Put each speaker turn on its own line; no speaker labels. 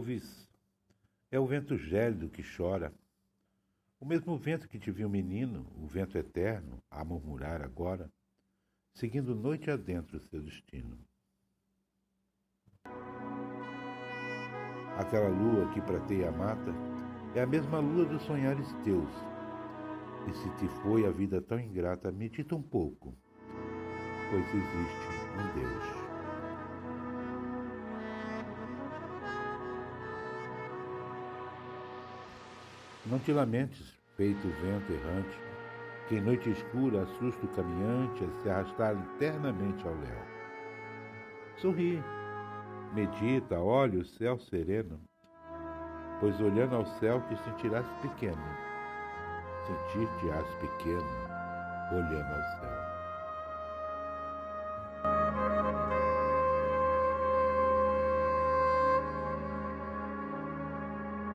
Ouves? É o vento gélido que chora o mesmo vento que te viu menino, o vento eterno, a murmurar agora, seguindo noite adentro o seu destino. Aquela lua que prateia a mata é a mesma lua dos sonhares teus. E se te foi a vida tão ingrata, medita um pouco, pois existe um Deus. Não te lamentes, feito vento errante, que em noite escura assusta o caminhante a se arrastar eternamente ao léu. Sorri, medita, olha o céu sereno, pois olhando ao céu te sentirás pequeno, sentir-te-ás pequeno, olhando ao céu.